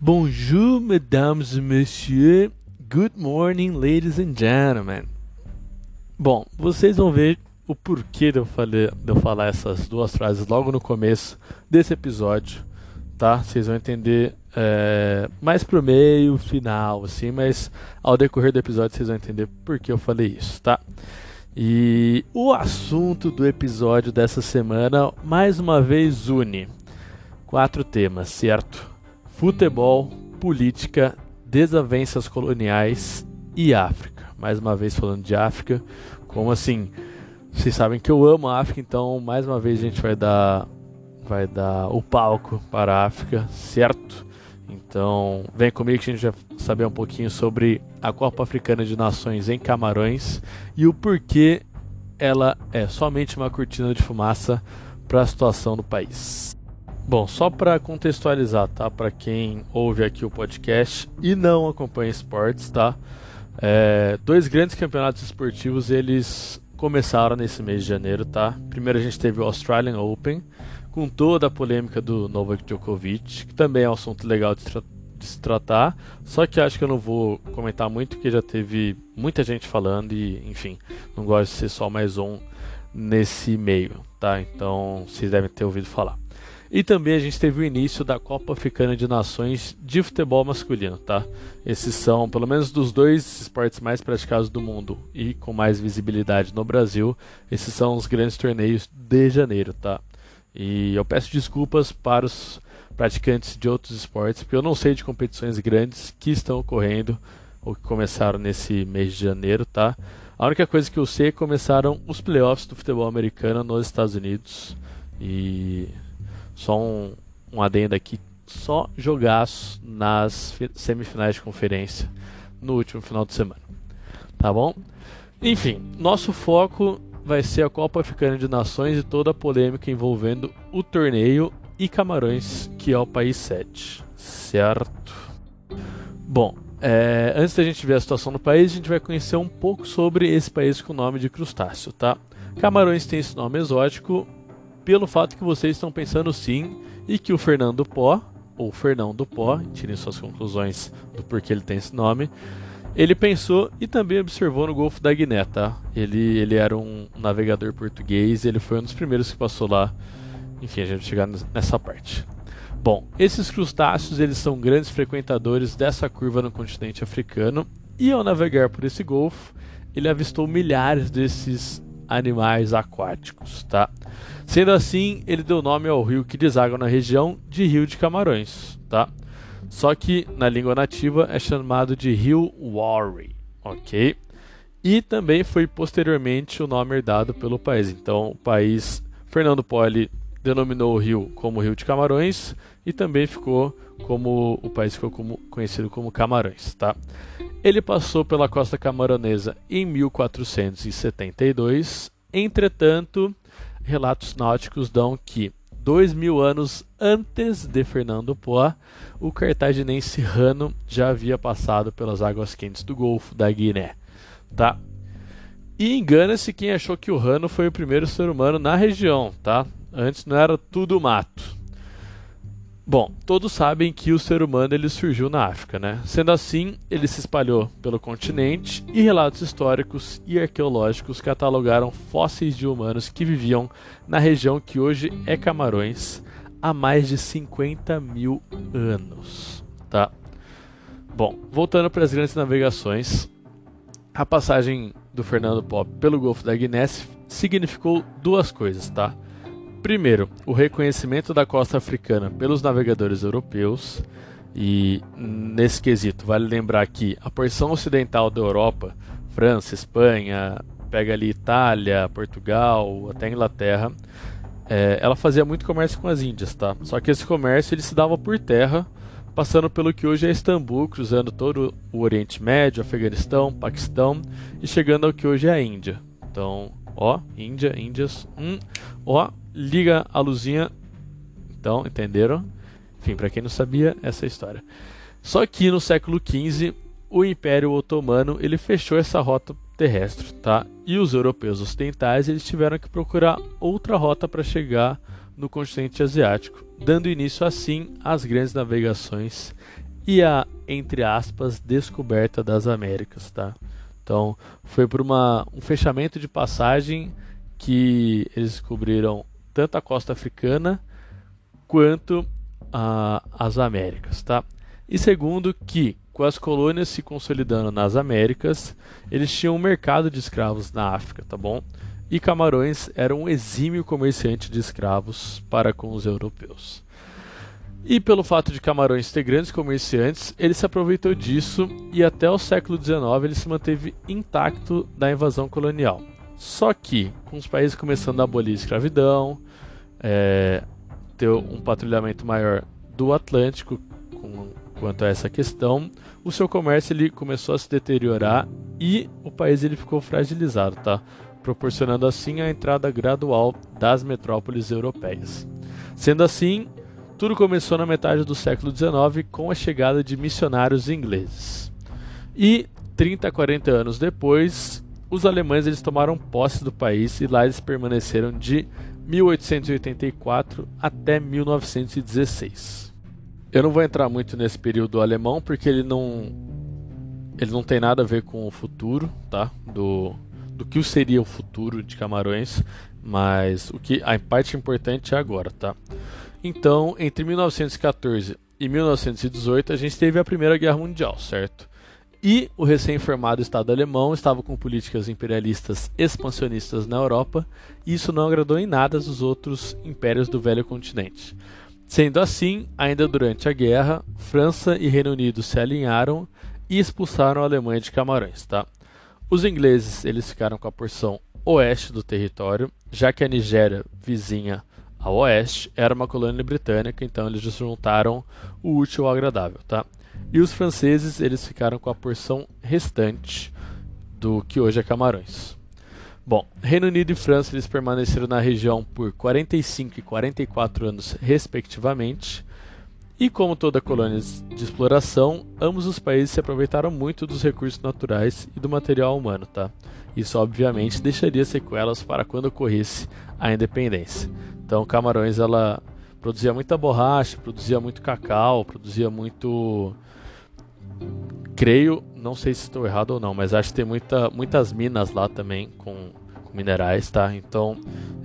Bonjour, mesdames e messieurs. Good morning, ladies and gentlemen. Bom, vocês vão ver o porquê de eu, falei, de eu falar essas duas frases logo no começo desse episódio, tá? Vocês vão entender é, mais pro meio, final, assim, mas ao decorrer do episódio vocês vão entender por que eu falei isso, tá? E o assunto do episódio dessa semana, mais uma vez, une quatro temas, certo? Futebol, política, desavenças coloniais e África. Mais uma vez falando de África, como assim? Vocês sabem que eu amo a África, então mais uma vez a gente vai dar vai dar o palco para a África, certo? Então, vem comigo que a gente vai saber um pouquinho sobre a Copa Africana de Nações em Camarões e o porquê ela é somente uma cortina de fumaça para a situação do país. Bom, só para contextualizar, tá? Para quem ouve aqui o podcast e não acompanha esportes, tá? É, dois grandes campeonatos esportivos eles começaram nesse mês de janeiro, tá? Primeiro a gente teve o Australian Open, com toda a polêmica do Novak Djokovic, que também é um assunto legal de, tra de se tratar, só que acho que eu não vou comentar muito, porque já teve muita gente falando e, enfim, não gosto de ser só mais um nesse meio, tá? Então vocês devem ter ouvido falar. E também a gente teve o início da Copa Africana de Nações de futebol masculino, tá? Esses são, pelo menos dos dois esportes mais praticados do mundo e com mais visibilidade no Brasil, esses são os grandes torneios de janeiro, tá? E eu peço desculpas para os praticantes de outros esportes, porque eu não sei de competições grandes que estão ocorrendo ou que começaram nesse mês de janeiro, tá? A única coisa que eu sei é que começaram os playoffs do futebol americano nos Estados Unidos e só um, um adendo aqui, só jogaço nas semifinais de conferência no último final de semana. Tá bom? Enfim, nosso foco vai ser a Copa Africana de Nações e toda a polêmica envolvendo o torneio e Camarões, que é o país 7. Certo? Bom, é, antes da gente ver a situação do país, a gente vai conhecer um pouco sobre esse país com o nome de crustáceo, tá? Camarões tem esse nome exótico pelo fato que vocês estão pensando sim e que o Fernando Pó, ou Fernão do Pó, tirem suas conclusões do porquê ele tem esse nome, ele pensou e também observou no Golfo da Guiné, tá? Ele, ele era um navegador português, ele foi um dos primeiros que passou lá. Enfim, a gente vai chegar nessa parte. Bom, esses crustáceos eles são grandes frequentadores dessa curva no continente africano e ao navegar por esse golfo, ele avistou milhares desses animais aquáticos, tá? Sendo assim, ele deu nome ao rio que deságua na região de Rio de Camarões, tá? Só que na língua nativa é chamado de Rio Wari, ok? E também foi posteriormente o nome herdado pelo país. Então, o país Fernando Poli denominou o rio como Rio de Camarões e também ficou como o país ficou como, conhecido como Camarões, tá? Ele passou pela costa camaronesa em 1472. Entretanto, relatos náuticos dão que dois mil anos antes de Fernando Poá, o cartaginense Rano já havia passado pelas águas quentes do Golfo da Guiné, tá? E engana-se quem achou que o Rano foi o primeiro ser humano na região, tá? Antes não era tudo mato. Bom, todos sabem que o ser humano ele surgiu na África, né? Sendo assim, ele se espalhou pelo continente e relatos históricos e arqueológicos catalogaram fósseis de humanos que viviam na região que hoje é Camarões há mais de 50 mil anos, tá? Bom, voltando para as grandes navegações, a passagem do Fernando Pop pelo Golfo da Guiné significou duas coisas, tá? Primeiro, o reconhecimento da costa africana pelos navegadores europeus. E nesse quesito, vale lembrar que a porção ocidental da Europa, França, Espanha, pega ali Itália, Portugal, até Inglaterra, é, ela fazia muito comércio com as Índias, tá? Só que esse comércio ele se dava por terra, passando pelo que hoje é Istambul, cruzando todo o Oriente Médio, Afeganistão, Paquistão e chegando ao que hoje é a Índia. Então, ó, Índia, Índias, hum, ó, liga a luzinha. Então, entenderam? Enfim, para quem não sabia, essa é a história. Só que no século XV, o Império Otomano ele fechou essa rota terrestre, tá? E os europeus ocidentais eles tiveram que procurar outra rota para chegar no continente asiático, dando início assim às grandes navegações e a, entre aspas, descoberta das Américas, tá? Então, foi por uma, um fechamento de passagem que eles descobriram tanto a costa africana quanto a, as Américas, tá? E segundo que com as colônias se consolidando nas Américas, eles tinham um mercado de escravos na África, tá bom? E Camarões era um exímio comerciante de escravos para com os europeus. E pelo fato de Camarões ter grandes comerciantes, ele se aproveitou disso e até o século XIX ele se manteve intacto da invasão colonial. Só que, com os países começando a abolir a escravidão, é, ter um patrulhamento maior do Atlântico com, quanto a essa questão, o seu comércio ele começou a se deteriorar e o país ele ficou fragilizado, tá? proporcionando assim a entrada gradual das metrópoles europeias. Sendo assim, tudo começou na metade do século XIX com a chegada de missionários ingleses. E 30 a 40 anos depois, os alemães eles tomaram posse do país e lá eles permaneceram de 1884 até 1916. Eu não vou entrar muito nesse período alemão porque ele não ele não tem nada a ver com o futuro, tá? Do do que seria o futuro de Camarões, mas o que a parte importante é agora, tá? Então, entre 1914 e 1918, a gente teve a Primeira Guerra Mundial, certo? E o recém-formado Estado alemão estava com políticas imperialistas expansionistas na Europa, e isso não agradou em nada os outros impérios do velho continente. Sendo assim, ainda durante a guerra, França e Reino Unido se alinharam e expulsaram a Alemanha de Camarões, tá? Os ingleses, eles ficaram com a porção oeste do território, já que a Nigéria, vizinha a oeste, era uma colônia britânica, então eles juntaram o útil ao agradável, tá? E os franceses, eles ficaram com a porção restante do que hoje é Camarões. Bom, Reino Unido e França eles permaneceram na região por 45 e 44 anos, respectivamente. E como toda colônia de exploração, ambos os países se aproveitaram muito dos recursos naturais e do material humano, tá? Isso obviamente deixaria sequelas para quando ocorresse a independência. Então, Camarões ela produzia muita borracha, produzia muito cacau, produzia muito creio, não sei se estou errado ou não, mas acho que tem muita, muitas minas lá também com, com minerais, tá? Então,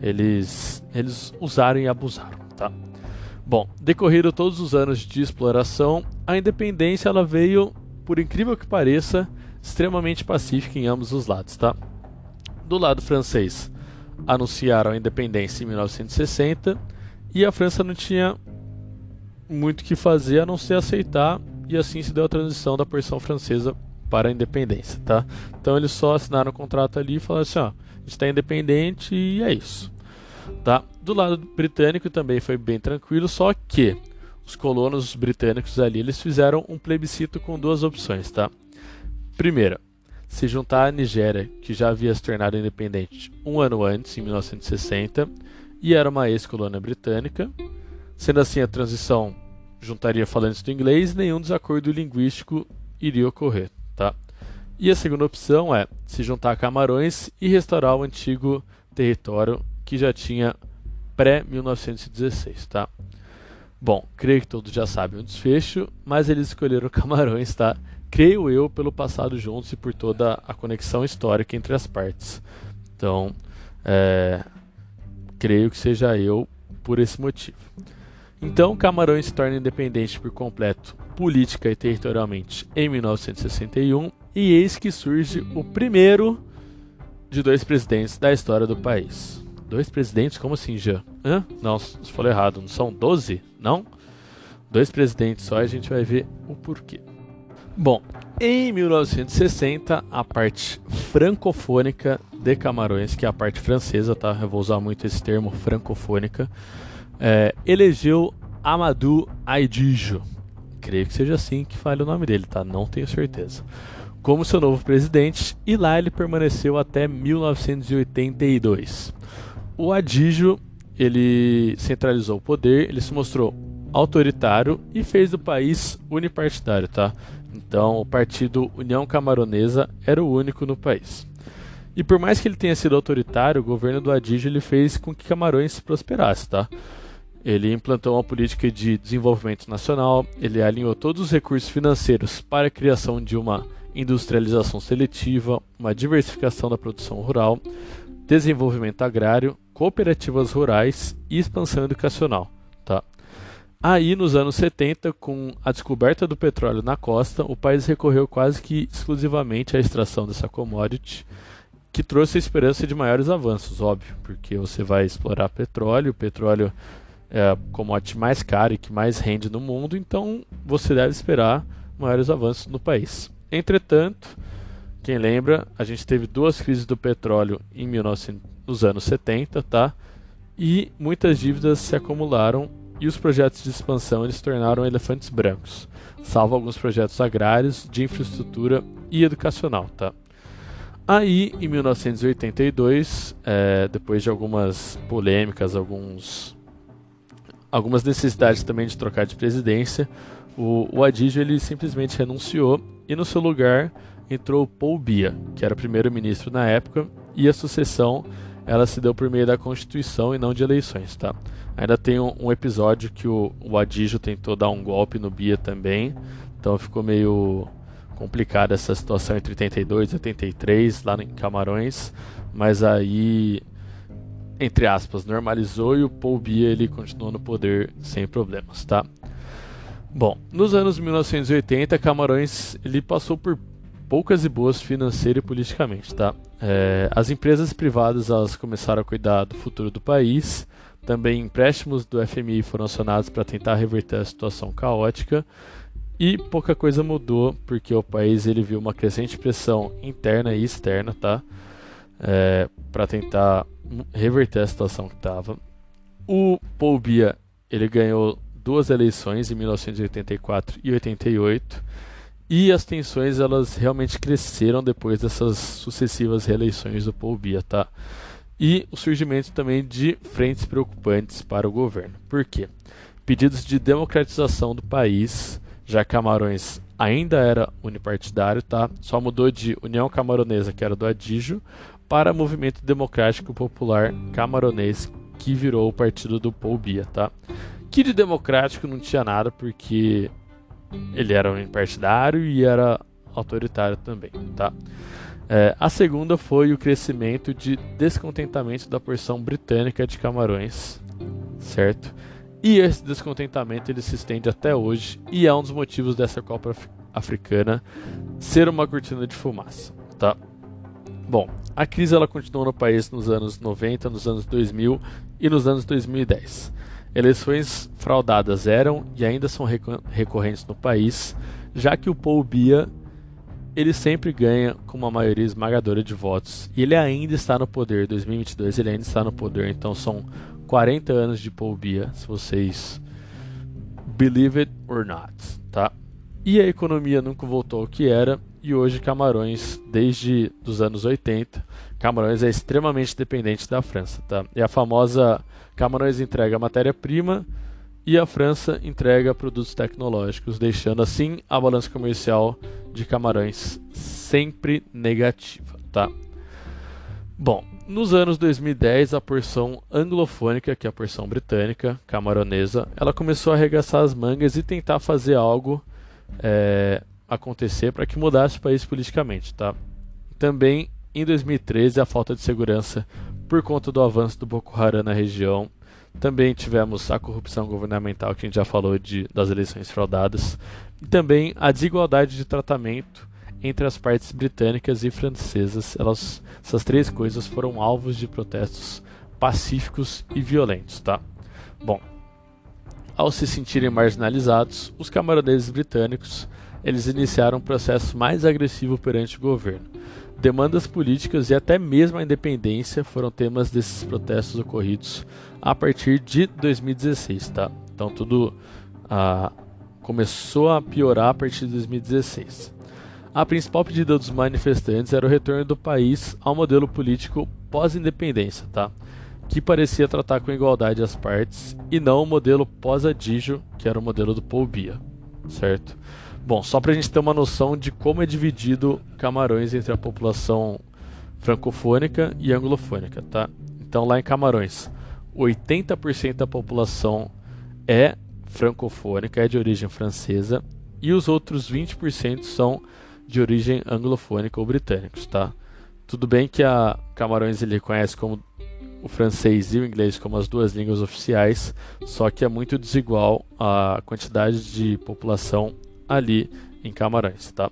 eles eles usaram e abusaram, tá? Bom, decorrido todos os anos de exploração, a independência ela veio, por incrível que pareça, extremamente pacífica em ambos os lados, tá? Do lado francês, anunciaram a independência em 1960 e a França não tinha muito o que fazer a não ser aceitar e assim se deu a transição da porção francesa para a independência, tá? Então eles só assinaram o contrato ali e falaram assim, ó, está independente e é isso, tá? Do lado britânico também foi bem tranquilo, só que os colonos britânicos ali eles fizeram um plebiscito com duas opções, tá? Primeira, se juntar à Nigéria, que já havia se tornado independente um ano antes, em 1960, e era uma ex-colônia britânica. Sendo assim, a transição juntaria falantes do inglês nenhum desacordo linguístico iria ocorrer. Tá? E a segunda opção é se juntar a Camarões e restaurar o antigo território que já tinha pré-1916. Tá? Bom, creio que todos já sabem o desfecho, mas eles escolheram Camarões, tá? creio eu, pelo passado juntos e por toda a conexão histórica entre as partes. Então, é, creio que seja eu por esse motivo. Então, Camarões se torna independente por completo, política e territorialmente, em 1961, e eis que surge o primeiro de dois presidentes da história do país. Dois presidentes? Como assim, já? Hã? Não, falei errado, não são 12? Não? Dois presidentes só e a gente vai ver o porquê. Bom, em 1960, a parte francofônica de Camarões, que é a parte francesa, tá? Eu vou usar muito esse termo francofônica, é, elegeu Amadou Aidijo. Creio que seja assim que fale o nome dele, tá? Não tenho certeza. Como seu novo presidente, e lá ele permaneceu até 1982. O Adijo, ele centralizou o poder, ele se mostrou autoritário e fez do país unipartidário, tá? Então, o partido União Camaronesa era o único no país. E por mais que ele tenha sido autoritário, o governo do Adígio ele fez com que Camarões prosperasse, tá? Ele implantou uma política de desenvolvimento nacional, ele alinhou todos os recursos financeiros para a criação de uma industrialização seletiva, uma diversificação da produção rural, desenvolvimento agrário, cooperativas rurais e expansão educacional. Tá? Aí, nos anos 70, com a descoberta do petróleo na costa, o país recorreu quase que exclusivamente à extração dessa commodity, que trouxe a esperança de maiores avanços, óbvio, porque você vai explorar petróleo, o petróleo é commodity mais cara e que mais rende no mundo, então você deve esperar maiores avanços no país. Entretanto, quem lembra, a gente teve duas crises do petróleo em 19, nos anos 70, tá? E muitas dívidas se acumularam e os projetos de expansão se tornaram elefantes brancos, salvo alguns projetos agrários, de infraestrutura e educacional, tá? Aí, em 1982, é, depois de algumas polêmicas, alguns algumas necessidades também de trocar de presidência, o, o Adígio ele simplesmente renunciou e no seu lugar entrou Paul Bia, que era primeiro-ministro na época, e a sucessão ela se deu por meio da Constituição e não de eleições, tá? Ainda tem um, um episódio que o, o Adígio tentou dar um golpe no Bia também, então ficou meio complicada essa situação entre 82 e 83 lá em Camarões, mas aí entre aspas, normalizou e o Paul Biya ele continuou no poder sem problemas, tá? Bom, nos anos 1980, Camarões ele passou por poucas e boas financeira e politicamente, tá? É, as empresas privadas elas começaram a cuidar do futuro do país, também empréstimos do FMI foram acionados para tentar reverter a situação caótica e pouca coisa mudou porque o país ele viu uma crescente pressão interna e externa, tá? É, para tentar reverter a situação que estava. O Paul Biya ele ganhou duas eleições em 1984 e 88 e as tensões elas realmente cresceram depois dessas sucessivas reeleições do Paul Biya, tá? E o surgimento também de frentes preocupantes para o governo. Por quê? Pedidos de democratização do país, já Camarões ainda era unipartidário, tá? Só mudou de União Camaronesa, que era do Adígio, para o Movimento Democrático Popular Camaronês, que virou o partido do Paul Biya, tá? Que de democrático não tinha nada, porque ele era um partidário e era autoritário também, tá? É, a segunda foi o crescimento de descontentamento da porção britânica de Camarões, certo? E esse descontentamento ele se estende até hoje e é um dos motivos dessa Copa Africana ser uma cortina de fumaça, tá? Bom, a crise ela continuou no país nos anos 90, nos anos 2000 e nos anos 2010. Eleições fraudadas eram e ainda são recorrentes no país, já que o Paul Biya ele sempre ganha com uma maioria esmagadora de votos e ele ainda está no poder. 2022 ele ainda está no poder, então são 40 anos de Paul Biya, se vocês believe it or not, tá? E a economia nunca voltou ao que era e hoje Camarões, desde os anos 80, Camarões é extremamente dependente da França, tá? E a famosa Camarões entrega matéria-prima e a França entrega produtos tecnológicos, deixando assim a balança comercial de Camarões sempre negativa, tá? Bom, nos anos 2010, a porção anglofônica, que é a porção britânica, camaronesa, ela começou a arregaçar as mangas e tentar fazer algo é, acontecer para que mudasse o país politicamente, tá? Também em 2013 a falta de segurança por conta do avanço do Boko Haram na região. Também tivemos a corrupção governamental que a gente já falou de, das eleições fraudadas. E também a desigualdade de tratamento entre as partes britânicas e francesas. Elas, essas três coisas foram alvos de protestos pacíficos e violentos, tá? Bom, ao se sentirem marginalizados, os camaroneses britânicos eles iniciaram um processo mais agressivo perante o governo. Demandas políticas e até mesmo a independência foram temas desses protestos ocorridos a partir de 2016, tá? Então tudo ah, começou a piorar a partir de 2016. A principal pedida dos manifestantes era o retorno do país ao modelo político pós-independência, tá? que parecia tratar com igualdade as partes, e não o modelo pós-Adígio, que era o modelo do Paul Biya, certo? Bom, só para a gente ter uma noção de como é dividido Camarões entre a população francofônica e anglofônica, tá? Então lá em Camarões, 80% da população é francofônica, é de origem francesa, e os outros 20% são de origem anglofônica ou britânicos, tá? Tudo bem que a Camarões ele reconhece como o francês e o inglês como as duas línguas oficiais, só que é muito desigual a quantidade de população ali em Camarões, tá?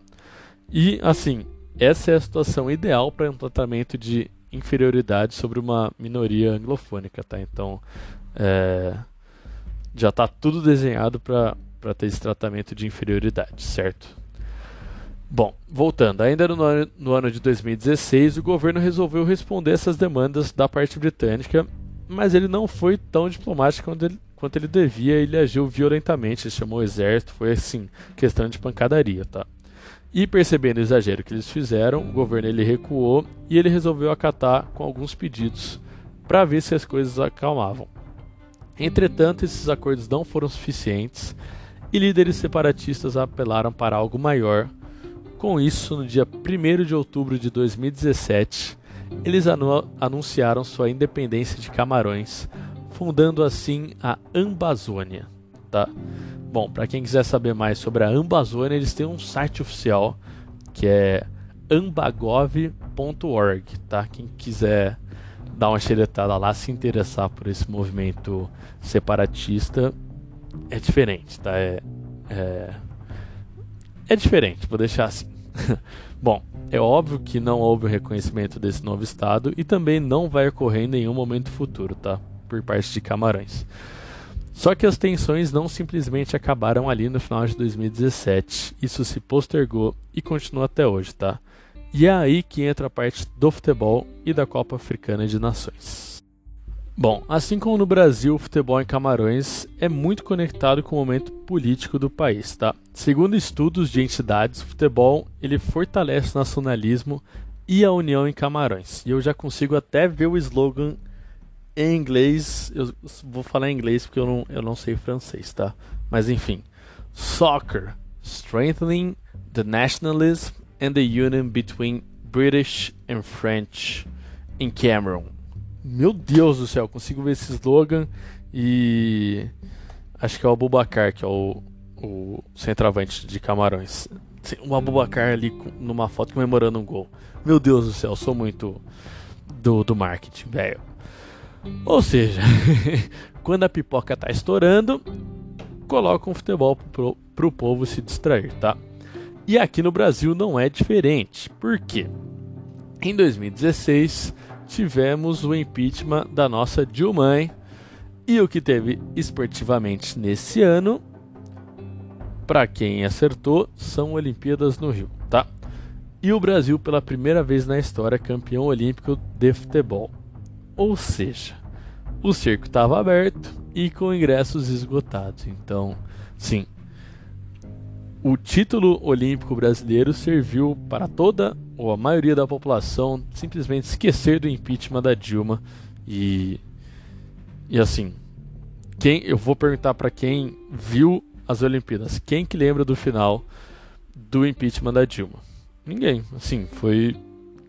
E assim, essa é a situação ideal para um tratamento de inferioridade sobre uma minoria anglofônica, tá? Então, é, já está tudo desenhado para ter esse tratamento de inferioridade, certo? Bom, voltando, ainda no ano, no ano de 2016, o governo resolveu responder essas demandas da parte britânica, mas ele não foi tão diplomático quanto ele, quanto ele devia, ele agiu violentamente, chamou o exército, foi assim, questão de pancadaria, tá? E percebendo o exagero que eles fizeram, o governo ele recuou e ele resolveu acatar com alguns pedidos para ver se as coisas acalmavam. Entretanto, esses acordos não foram suficientes e líderes separatistas apelaram para algo maior. Com isso, no dia 1 de outubro de 2017, eles anu anunciaram sua independência de Camarões, fundando assim a Ambazônia. Tá? Bom, para quem quiser saber mais sobre a Ambazônia, eles têm um site oficial que é ambagov.org, tá? Quem quiser dar uma xeretada lá, se interessar por esse movimento separatista, é diferente, tá? É, é, é diferente, vou deixar assim. Bom, é óbvio que não houve o reconhecimento desse novo estado e também não vai ocorrer em nenhum momento futuro, tá? Por parte de Camarões. Só que as tensões não simplesmente acabaram ali no final de 2017. Isso se postergou e continua até hoje, tá? E é aí que entra a parte do futebol e da Copa Africana de Nações. Bom, assim como no Brasil, o futebol em Camarões é muito conectado com o momento político do país, tá? Segundo estudos de entidades, o futebol ele fortalece o nacionalismo e a união em Camarões. E eu já consigo até ver o slogan em inglês. Eu vou falar em inglês porque eu não, eu não sei francês, tá? Mas enfim, soccer, strengthening the nationalism and the union between British and French in Cameroon. Meu Deus do céu, consigo ver esse slogan e acho que é o Abubacar, que é o, o centroavante de Camarões. Um Abubacar ali numa foto comemorando um gol. Meu Deus do céu, sou muito do, do marketing, velho. Ou seja, quando a pipoca tá estourando, coloca um futebol pro, pro povo se distrair, tá? E aqui no Brasil não é diferente. Por quê? Em 2016 tivemos o impeachment da nossa Dilma e o que teve esportivamente nesse ano, para quem acertou, são Olimpíadas no Rio, tá? E o Brasil pela primeira vez na história campeão olímpico de futebol. Ou seja, o circo estava aberto e com ingressos esgotados. Então, sim, o título olímpico brasileiro serviu para toda ou a maioria da população simplesmente esquecer do impeachment da Dilma e e assim, quem eu vou perguntar para quem viu as Olimpíadas, quem que lembra do final do impeachment da Dilma? Ninguém. Assim, foi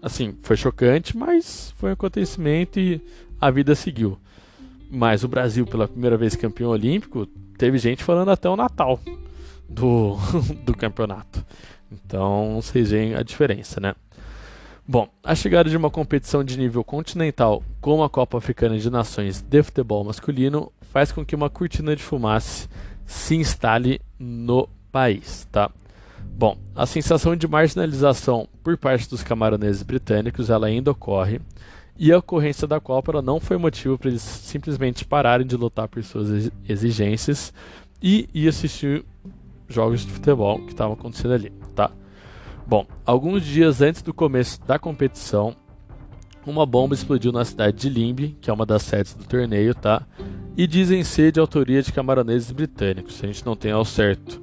assim, foi chocante, mas foi um acontecimento e a vida seguiu. Mas o Brasil, pela primeira vez campeão olímpico, teve gente falando até o Natal do, do campeonato. Então vocês veem a diferença, né? Bom, a chegada de uma competição de nível continental como a Copa Africana de Nações de futebol masculino faz com que uma cortina de fumaça se instale no país, tá? Bom, a sensação de marginalização por parte dos camaroneses britânicos ela ainda ocorre e a ocorrência da Copa não foi motivo para eles simplesmente pararem de lutar por suas exigências e ir assistir jogos de futebol que estavam acontecendo ali, tá? Bom, alguns dias antes do começo da competição, uma bomba explodiu na cidade de Limbe, que é uma das sedes do torneio, tá? E dizem ser de autoria de camaroneses britânicos. A gente não tem ao certo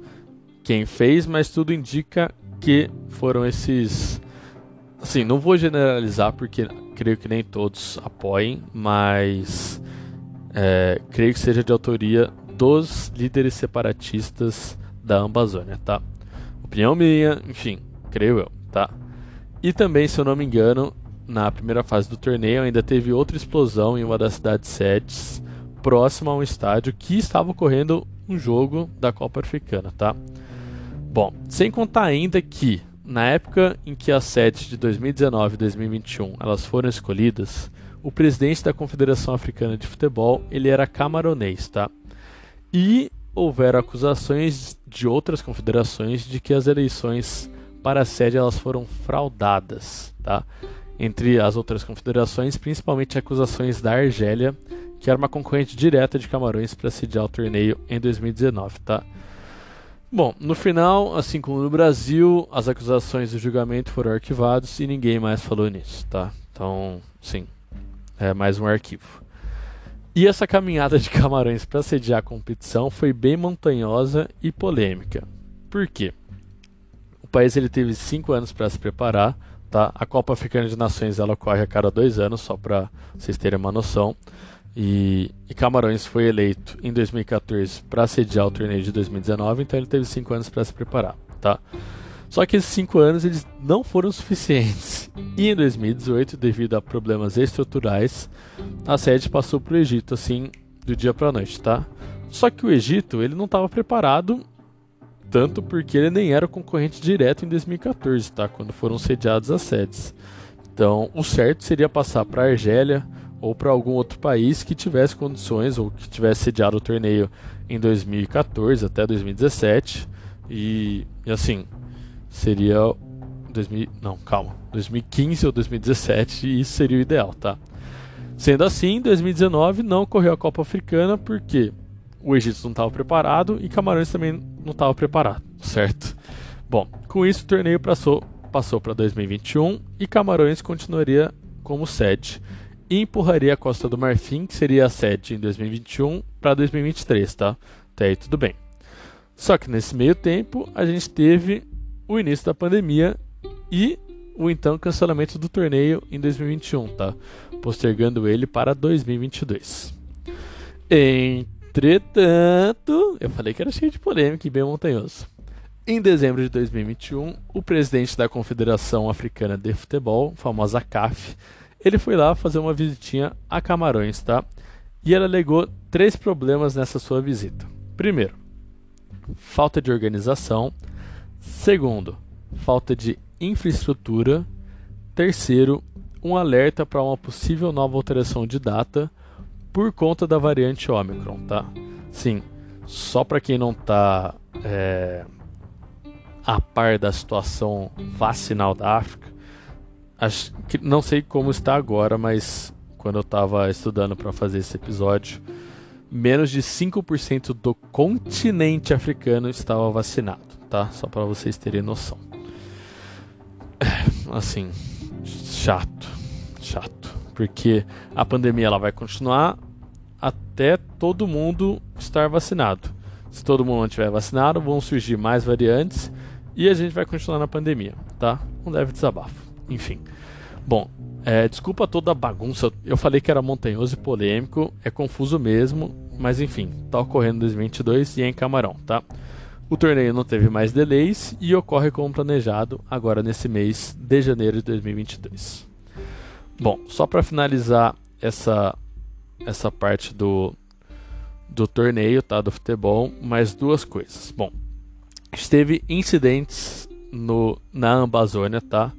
quem fez, mas tudo indica que foram esses. Assim, não vou generalizar porque creio que nem todos apoiem, mas é, creio que seja de autoria dos líderes separatistas da Amazônia, tá? Opinião minha, enfim, creio eu, tá? E também, se eu não me engano, na primeira fase do torneio, ainda teve outra explosão em uma das cidades sedes, próxima a um estádio que estava ocorrendo um jogo da Copa Africana, tá? Bom, sem contar ainda que na época em que as sedes de 2019 e 2021 elas foram escolhidas, o presidente da Confederação Africana de Futebol ele era camaronês, tá? E houveram acusações de outras confederações de que as eleições para a sede elas foram fraudadas, tá? Entre as outras confederações, principalmente acusações da Argélia, que era uma concorrente direta de Camarões para sediar o torneio em 2019, tá? Bom, no final, assim como no Brasil, as acusações do julgamento foram arquivadas e ninguém mais falou nisso, tá? Então, sim, é mais um arquivo. E essa caminhada de Camarões para sediar a competição foi bem montanhosa e polêmica. Por quê? O país ele teve cinco anos para se preparar, tá? A Copa Africana de Nações ela ocorre a cada dois anos, só para vocês terem uma noção. E, e, Camarões foi eleito em 2014 para sediar o torneio de 2019, então ele teve cinco anos para se preparar, tá? Só que esses cinco anos eles não foram suficientes. E em 2018, devido a problemas estruturais, a sede passou para o Egito assim do dia para a noite, tá? Só que o Egito ele não estava preparado tanto porque ele nem era concorrente direto em 2014, tá? Quando foram sediadas as sedes. Então, o certo seria passar para Argélia ou para algum outro país que tivesse condições ou que tivesse sediado o torneio em 2014 até 2017 e, e assim seria 2000, não, calma, 2015 ou 2017 e isso seria o ideal, tá? Sendo assim, em 2019 não ocorreu a Copa Africana porque o Egito não estava preparado e Camarões também não estava preparado, certo? Bom, com isso o torneio passou para 2021 e Camarões continuaria como sede e empurraria a Costa do Marfim, que seria a sede em 2021, para 2023, tá? Até aí tudo bem. Só que nesse meio tempo a gente teve o início da pandemia e o então cancelamento do torneio em 2021, tá? Postergando ele para 2022. Entretanto, eu falei que era cheio de polêmica e bem montanhoso. Em dezembro de 2021, o presidente da Confederação Africana de Futebol, famosa CAF, ele foi lá fazer uma visitinha a Camarões, tá? E ele alegou três problemas nessa sua visita. Primeiro, falta de organização. Segundo, falta de infraestrutura. Terceiro, um alerta para uma possível nova alteração de data por conta da variante Omicron, tá? Sim, só para quem não está é, a par da situação vacinal da África, acho que não sei como está agora, mas quando eu estava estudando para fazer esse episódio, menos de 5% do continente africano estava vacinado, tá? Só para vocês terem noção. Assim, chato, chato, porque a pandemia ela vai continuar até todo mundo estar vacinado. Se todo mundo não estiver vacinado, vão surgir mais variantes e a gente vai continuar na pandemia, tá? Um leve desabafo. Enfim. Bom, é, desculpa toda a bagunça. Eu falei que era montanhoso e polêmico. É confuso mesmo. Mas enfim, tá ocorrendo em 2022 e é em Camarão, tá? O torneio não teve mais delays e ocorre como planejado agora nesse mês de janeiro de 2022. Bom, só para finalizar essa essa parte do do torneio, tá, do futebol, mais duas coisas. Bom, esteve incidentes no na Amazônia, tá?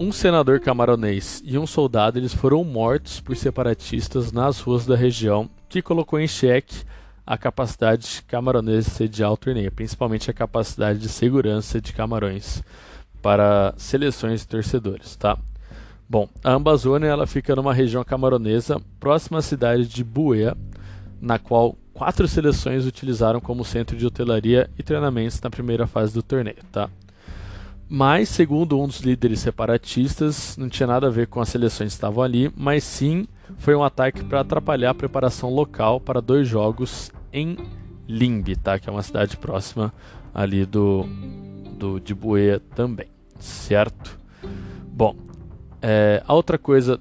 Um senador camaronês e um soldado eles foram mortos por separatistas nas ruas da região, que colocou em xeque a capacidade camaronesa de sediar o torneio, principalmente a capacidade de segurança de Camarões para seleções de torcedores, tá? Bom, a Amazônia ela fica numa região camaronesa próxima à cidade de Buea, na qual quatro seleções utilizaram como centro de hotelaria e treinamentos na primeira fase do torneio, tá? Mas, segundo um dos líderes separatistas, não tinha nada a ver com as seleções que estavam ali, mas sim foi um ataque para atrapalhar a preparação local para dois jogos em Limbe, tá? que é uma cidade próxima ali do, do de Buea também, certo? Bom, é, a outra coisa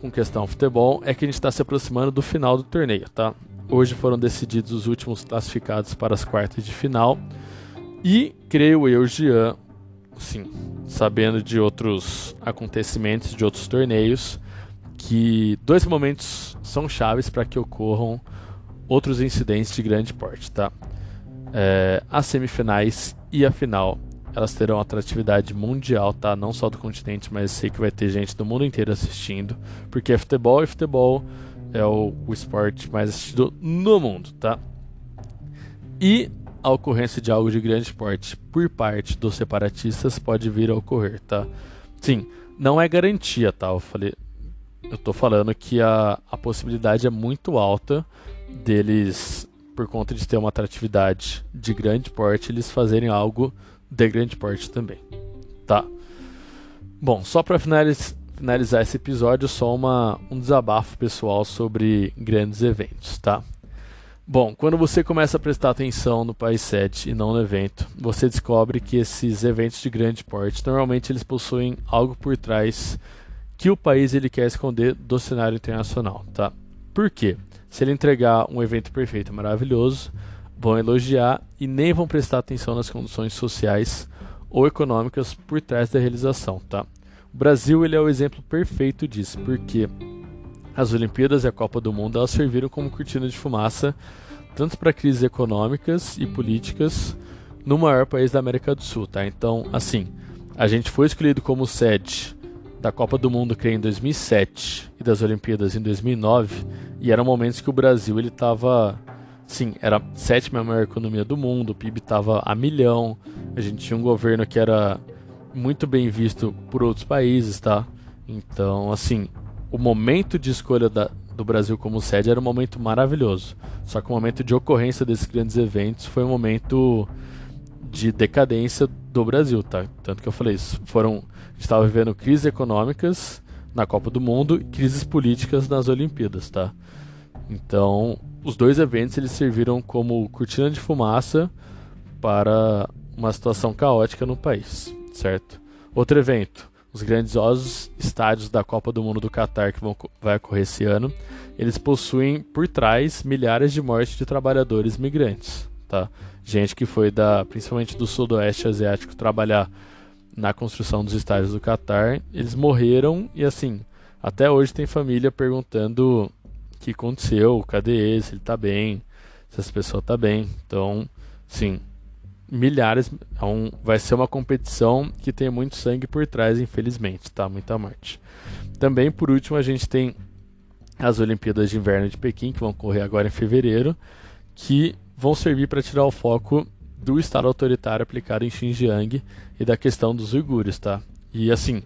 com questão futebol é que a gente está se aproximando do final do torneio, tá? Hoje foram decididos os últimos classificados para as quartas de final e creio eu, Jean, sim, sabendo de outros acontecimentos, de outros torneios, que dois momentos são chaves para que ocorram outros incidentes de grande porte, tá? É, as semifinais e a final, elas terão atratividade mundial, tá? Não só do continente, mas sei que vai ter gente do mundo inteiro assistindo, porque é futebol e futebol é o, o esporte mais assistido no mundo, tá? E a ocorrência de algo de grande porte por parte dos separatistas pode vir a ocorrer, tá? Sim, não é garantia, tá? Eu falei, eu tô falando que a, a possibilidade é muito alta deles, por conta de ter uma atratividade de grande porte, eles fazerem algo de grande porte também, tá? Bom, só para finalizar, finalizar esse episódio, só uma, um desabafo pessoal sobre grandes eventos, tá? Bom, quando você começa a prestar atenção no país sede e não no evento, você descobre que esses eventos de grande porte, normalmente eles possuem algo por trás que o país ele quer esconder do cenário internacional, tá? Por quê? Se ele entregar um evento perfeito, maravilhoso, vão elogiar e nem vão prestar atenção nas condições sociais ou econômicas por trás da realização, tá? O Brasil ele é o exemplo perfeito disso, porque as Olimpíadas e a Copa do Mundo elas serviram como cortina de fumaça tanto para crises econômicas e políticas no maior país da América do Sul, tá? Então, assim, a gente foi escolhido como sede da Copa do Mundo que em 2007 e das Olimpíadas em 2009 e eram momentos que o Brasil ele estava sim era a sétima maior economia do mundo o PIB estava a milhão a gente tinha um governo que era muito bem visto por outros países tá então assim o momento de escolha da, do Brasil como sede era um momento maravilhoso. Só que o momento de ocorrência desses grandes eventos foi um momento de decadência do Brasil, tá? Tanto que eu falei isso. Foram, a gente estava vivendo crises econômicas na Copa do Mundo e crises políticas nas Olimpíadas, tá? Então, os dois eventos eles serviram como cortina de fumaça para uma situação caótica no país, certo? Outro evento, os grandiosos estádios da Copa do Mundo do Catar que vão, vai ocorrer esse ano, eles possuem por trás milhares de mortes de trabalhadores migrantes, tá? Gente que foi da, principalmente do sudoeste asiático trabalhar na construção dos estádios do Catar, eles morreram e assim, até hoje tem família perguntando o que aconteceu, cadê ele, se ele tá bem, se essa pessoa tá bem. Então, sim, milhares. É um, vai ser uma competição que tem muito sangue por trás, infelizmente, tá? Muita morte. Também, por último, a gente tem as Olimpíadas de Inverno de Pequim, que vão ocorrer agora em fevereiro, que vão servir para tirar o foco do Estado autoritário aplicado em Xinjiang e da questão dos uigures, tá? E assim,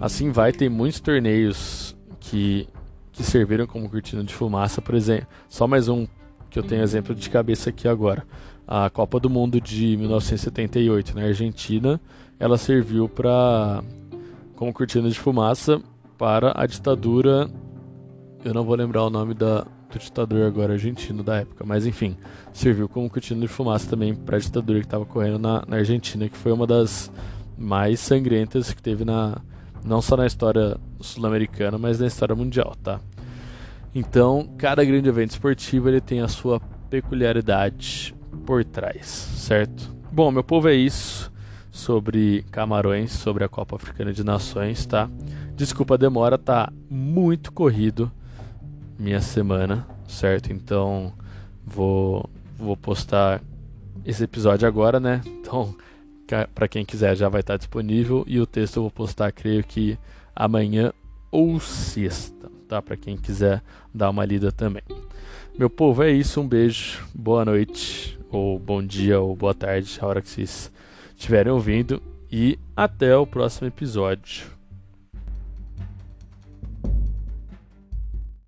assim vai, tem muitos torneios que, que serviram como cortina de fumaça, por exemplo. Só mais um que eu tenho exemplo de cabeça aqui agora a Copa do Mundo de 1978 na Argentina, ela serviu para como cortina de fumaça para a ditadura. Eu não vou lembrar o nome da, do ditador agora argentino da época, mas enfim, serviu como cortina de fumaça também para a ditadura que estava correndo na, na Argentina, que foi uma das mais sangrentas que teve na não só na história sul-americana, mas na história mundial, tá? Então, cada grande evento esportivo ele tem a sua peculiaridade por trás, certo? Bom, meu povo, é isso sobre Camarões, sobre a Copa Africana de Nações, tá? Desculpa a demora, tá muito corrido minha semana, certo? Então vou vou postar esse episódio agora, né? Então, para quem quiser já vai estar disponível e o texto eu vou postar, creio que amanhã ou sexta, tá? Para quem quiser dar uma lida também. Meu povo, é isso. Um beijo, boa noite, ou bom dia, ou boa tarde, a hora que vocês estiverem ouvindo. E até o próximo episódio.